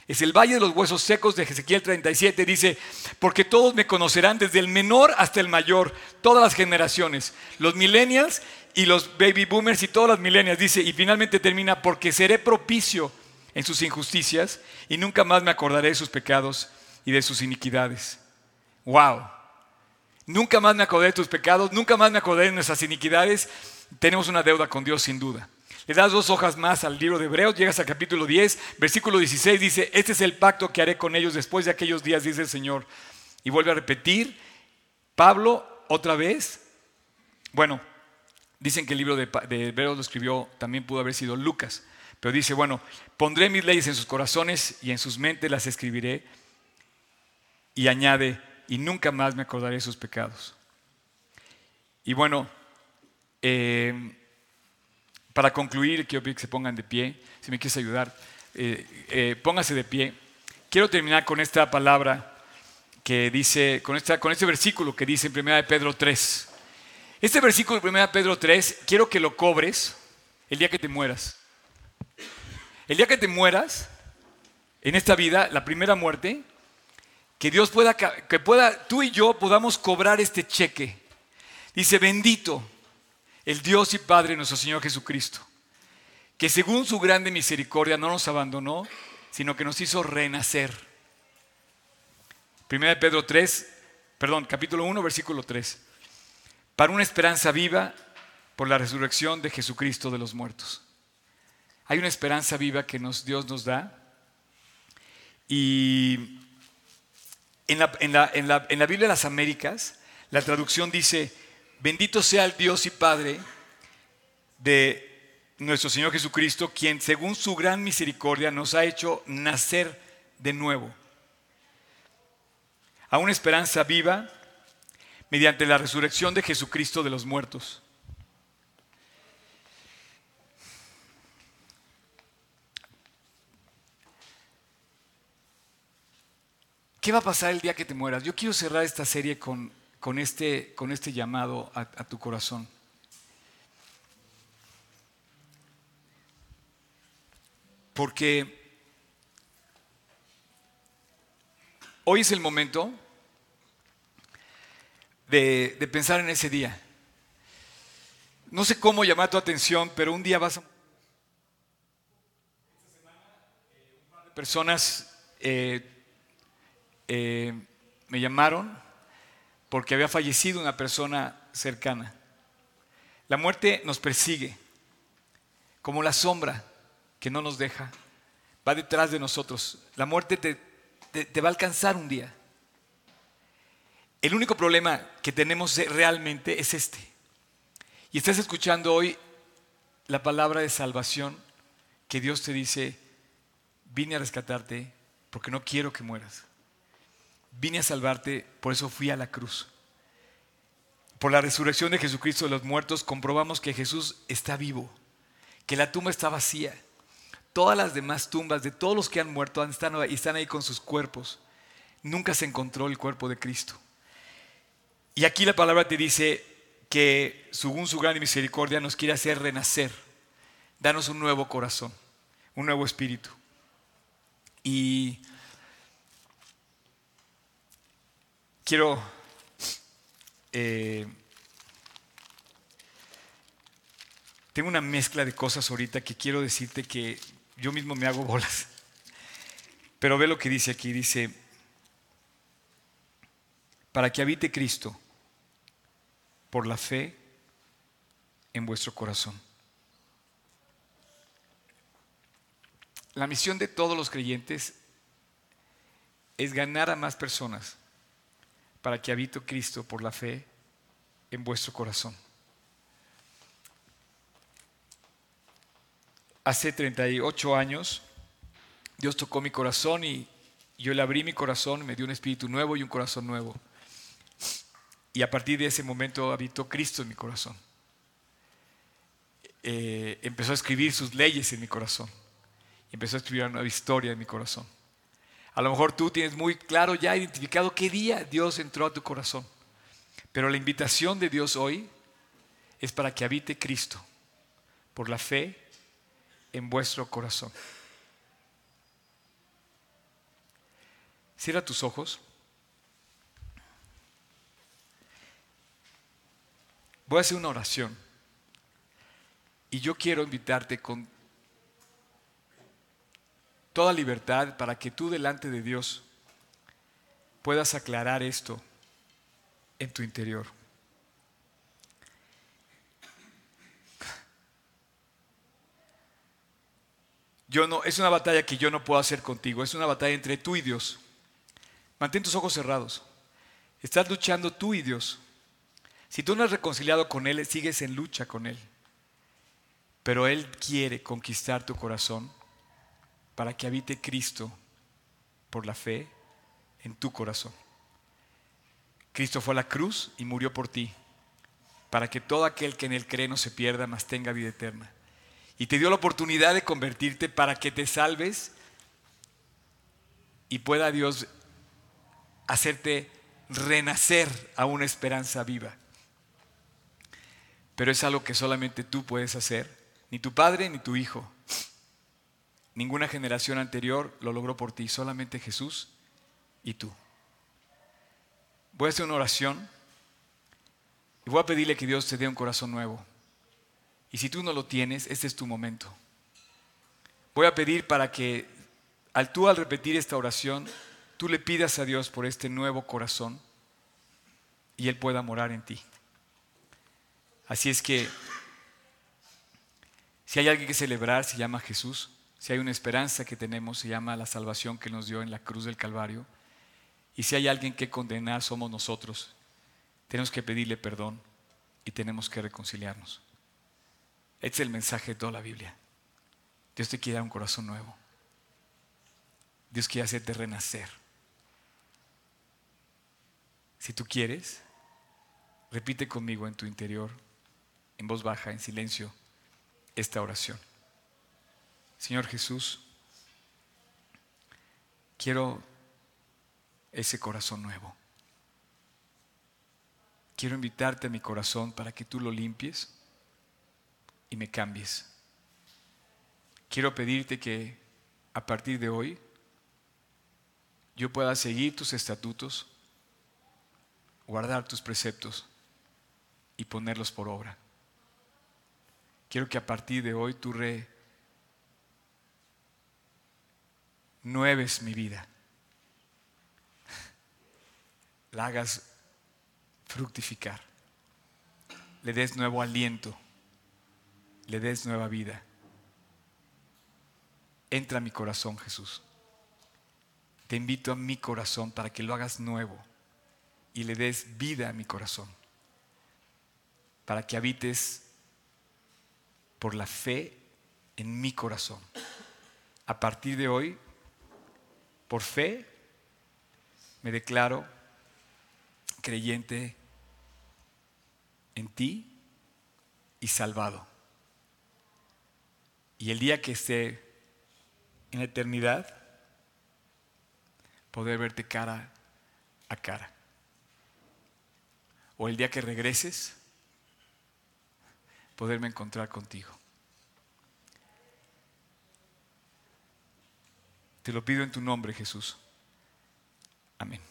Es el valle de los huesos secos de Ezequiel 37, dice, porque todos me conocerán desde el menor hasta el mayor, todas las generaciones, los millennials y los baby boomers y todas las millennials, dice, y finalmente termina, porque seré propicio en sus injusticias y nunca más me acordaré de sus pecados y de sus iniquidades. ¡Wow! Nunca más me acordaré de tus pecados, nunca más me acordaré de nuestras iniquidades. Tenemos una deuda con Dios sin duda. Le das dos hojas más al libro de Hebreos, llegas al capítulo 10, versículo 16, dice, este es el pacto que haré con ellos después de aquellos días, dice el Señor. Y vuelve a repetir, Pablo, otra vez, bueno, dicen que el libro de, de Hebreos lo escribió, también pudo haber sido Lucas. Pero dice, bueno, pondré mis leyes en sus corazones y en sus mentes las escribiré. Y añade, y nunca más me acordaré de sus pecados. Y bueno, eh, para concluir, quiero que se pongan de pie, si me quieres ayudar, eh, eh, póngase de pie. Quiero terminar con esta palabra que dice, con, esta, con este versículo que dice en 1 de Pedro 3. Este versículo de 1 de Pedro 3, quiero que lo cobres el día que te mueras. El día que te mueras, en esta vida, la primera muerte, que Dios pueda, que pueda, tú y yo podamos cobrar este cheque. Dice, bendito el Dios y Padre nuestro Señor Jesucristo, que según su grande misericordia no nos abandonó, sino que nos hizo renacer. Primera de Pedro 3, perdón, capítulo 1, versículo 3. Para una esperanza viva por la resurrección de Jesucristo de los muertos. Hay una esperanza viva que Dios nos da. Y en la, en, la, en, la, en la Biblia de las Américas, la traducción dice, bendito sea el Dios y Padre de nuestro Señor Jesucristo, quien según su gran misericordia nos ha hecho nacer de nuevo a una esperanza viva mediante la resurrección de Jesucristo de los muertos ¿Qué va a pasar el día que te mueras? Yo quiero cerrar esta serie con, con, este, con este, llamado a, tu corazón. Porque hoy es el momento de, de, pensar en ese día. No sé cómo llamar tu atención, pero un día vas a... Esta semana, eh, un par de personas eh, eh, me llamaron porque había fallecido una persona cercana. La muerte nos persigue como la sombra que no nos deja, va detrás de nosotros. La muerte te, te va a alcanzar un día. El único problema que tenemos realmente es este. Y estás escuchando hoy la palabra de salvación que Dios te dice, vine a rescatarte porque no quiero que mueras. Vine a salvarte, por eso fui a la cruz. Por la resurrección de Jesucristo de los muertos comprobamos que Jesús está vivo, que la tumba está vacía. Todas las demás tumbas de todos los que han muerto están, están ahí con sus cuerpos. Nunca se encontró el cuerpo de Cristo. Y aquí la palabra te dice que según su gran misericordia nos quiere hacer renacer, danos un nuevo corazón, un nuevo espíritu. Y quiero eh, tengo una mezcla de cosas ahorita que quiero decirte que yo mismo me hago bolas. Pero ve lo que dice aquí, dice, para que habite Cristo por la fe en vuestro corazón. La misión de todos los creyentes es ganar a más personas para que habite Cristo por la fe en vuestro corazón. Hace 38 años Dios tocó mi corazón y yo le abrí mi corazón, me dio un espíritu nuevo y un corazón nuevo. Y a partir de ese momento habitó Cristo en mi corazón. Eh, empezó a escribir sus leyes en mi corazón. empezó a escribir una nueva historia en mi corazón. A lo mejor tú tienes muy claro ya identificado qué día Dios entró a tu corazón. Pero la invitación de Dios hoy es para que habite Cristo por la fe en vuestro corazón. Cierra tus ojos. Voy a hacer una oración. Y yo quiero invitarte con toda libertad para que tú delante de Dios puedas aclarar esto en tu interior. Yo no, es una batalla que yo no puedo hacer contigo, es una batalla entre tú y Dios. Mantén tus ojos cerrados. Estás luchando tú y Dios. Si tú no has reconciliado con Él, sigues en lucha con Él. Pero Él quiere conquistar tu corazón para que habite Cristo por la fe en tu corazón. Cristo fue a la cruz y murió por ti, para que todo aquel que en Él cree no se pierda, mas tenga vida eterna. Y te dio la oportunidad de convertirte para que te salves y pueda Dios hacerte renacer a una esperanza viva. Pero es algo que solamente tú puedes hacer, ni tu padre ni tu hijo. Ninguna generación anterior lo logró por ti, solamente Jesús y tú. Voy a hacer una oración y voy a pedirle que Dios te dé un corazón nuevo. Y si tú no lo tienes, este es tu momento. Voy a pedir para que al tú al repetir esta oración, tú le pidas a Dios por este nuevo corazón y Él pueda morar en ti. Así es que si hay alguien que celebrar, se llama Jesús. Si hay una esperanza que tenemos, se llama la salvación que nos dio en la cruz del Calvario. Y si hay alguien que condenar, somos nosotros. Tenemos que pedirle perdón y tenemos que reconciliarnos. Este es el mensaje de toda la Biblia. Dios te quiere dar un corazón nuevo. Dios quiere hacerte renacer. Si tú quieres, repite conmigo en tu interior, en voz baja, en silencio, esta oración. Señor Jesús, quiero ese corazón nuevo. Quiero invitarte a mi corazón para que tú lo limpies y me cambies. Quiero pedirte que a partir de hoy yo pueda seguir tus estatutos, guardar tus preceptos y ponerlos por obra. Quiero que a partir de hoy tú re nueves mi vida. La hagas fructificar. Le des nuevo aliento. Le des nueva vida. Entra a mi corazón, Jesús. Te invito a mi corazón para que lo hagas nuevo y le des vida a mi corazón. Para que habites por la fe en mi corazón. A partir de hoy por fe me declaro creyente en ti y salvado. Y el día que esté en la eternidad, poder verte cara a cara. O el día que regreses, poderme encontrar contigo. Te lo pido en tu nombre, Jesús. Amén.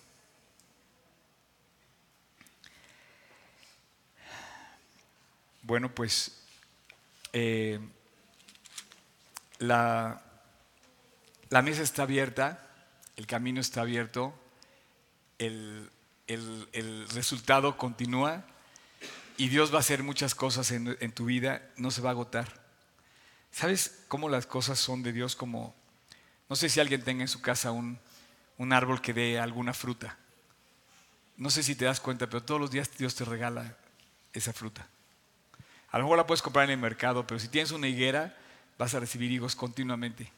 Bueno, pues eh, la, la mesa está abierta, el camino está abierto, el, el, el, resultado continúa y Dios va a hacer muchas cosas en, en tu vida, no se va a agotar. ¿Sabes cómo las cosas son de Dios como no sé si alguien tenga en su casa un, un árbol que dé alguna fruta. No sé si te das cuenta, pero todos los días Dios te regala esa fruta. A lo mejor la puedes comprar en el mercado, pero si tienes una higuera, vas a recibir higos continuamente.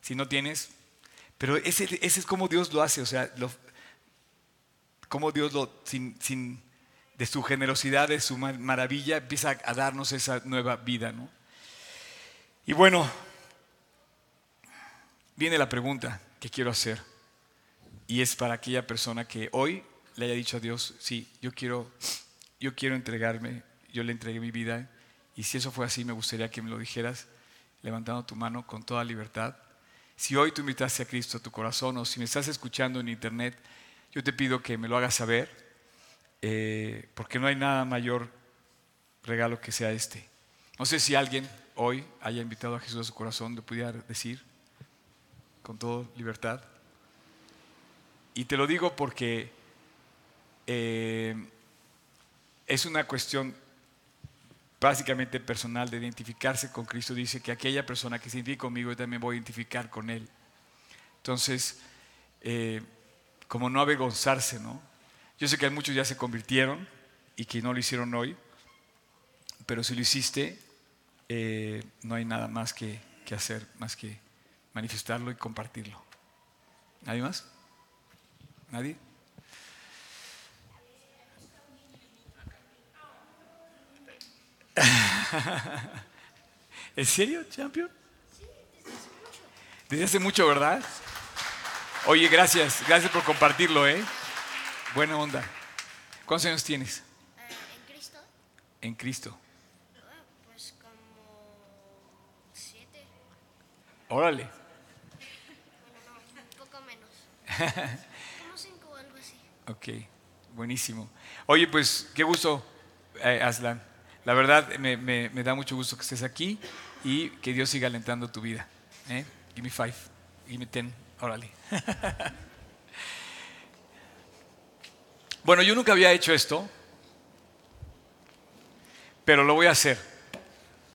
Si no tienes, pero ese, ese es como Dios lo hace, o sea, lo, como Dios lo, sin, sin, de su generosidad, de su maravilla, empieza a darnos esa nueva vida. ¿no? Y bueno, viene la pregunta que quiero hacer, y es para aquella persona que hoy le haya dicho a Dios, sí, yo quiero, yo quiero entregarme, yo le entregué mi vida, y si eso fue así, me gustaría que me lo dijeras levantando tu mano con toda libertad. Si hoy tú invitaste a Cristo a tu corazón o si me estás escuchando en internet, yo te pido que me lo hagas saber, eh, porque no hay nada mayor regalo que sea este. No sé si alguien hoy haya invitado a Jesús a su corazón, le pudiera decir con toda libertad. Y te lo digo porque eh, es una cuestión básicamente personal de identificarse con Cristo. Dice que aquella persona que se identifique conmigo, yo también voy a identificar con Él. Entonces, eh, como no avergonzarse, ¿no? Yo sé que muchos ya se convirtieron y que no lo hicieron hoy, pero si lo hiciste, eh, no hay nada más que hacer, más que manifestarlo y compartirlo. ¿Nadie más? ¿Nadie? <laughs> ¿En serio, champion? Sí, desde hace mucho. Desde hace mucho, ¿verdad? Oye, gracias, gracias por compartirlo, ¿eh? Buena onda. ¿Cuántos años tienes? Eh, ¿En Cristo? En Cristo. Ah, pues como siete. Órale. Bueno, no, un poco menos. Como cinco o algo así. Ok, buenísimo. Oye, pues qué gusto, eh, Aslan. La verdad, me, me, me, da mucho gusto que estés aquí y que Dios siga alentando tu vida. ¿eh? Give me five, give me ten, órale. <laughs> bueno, yo nunca había hecho esto, pero lo voy a hacer.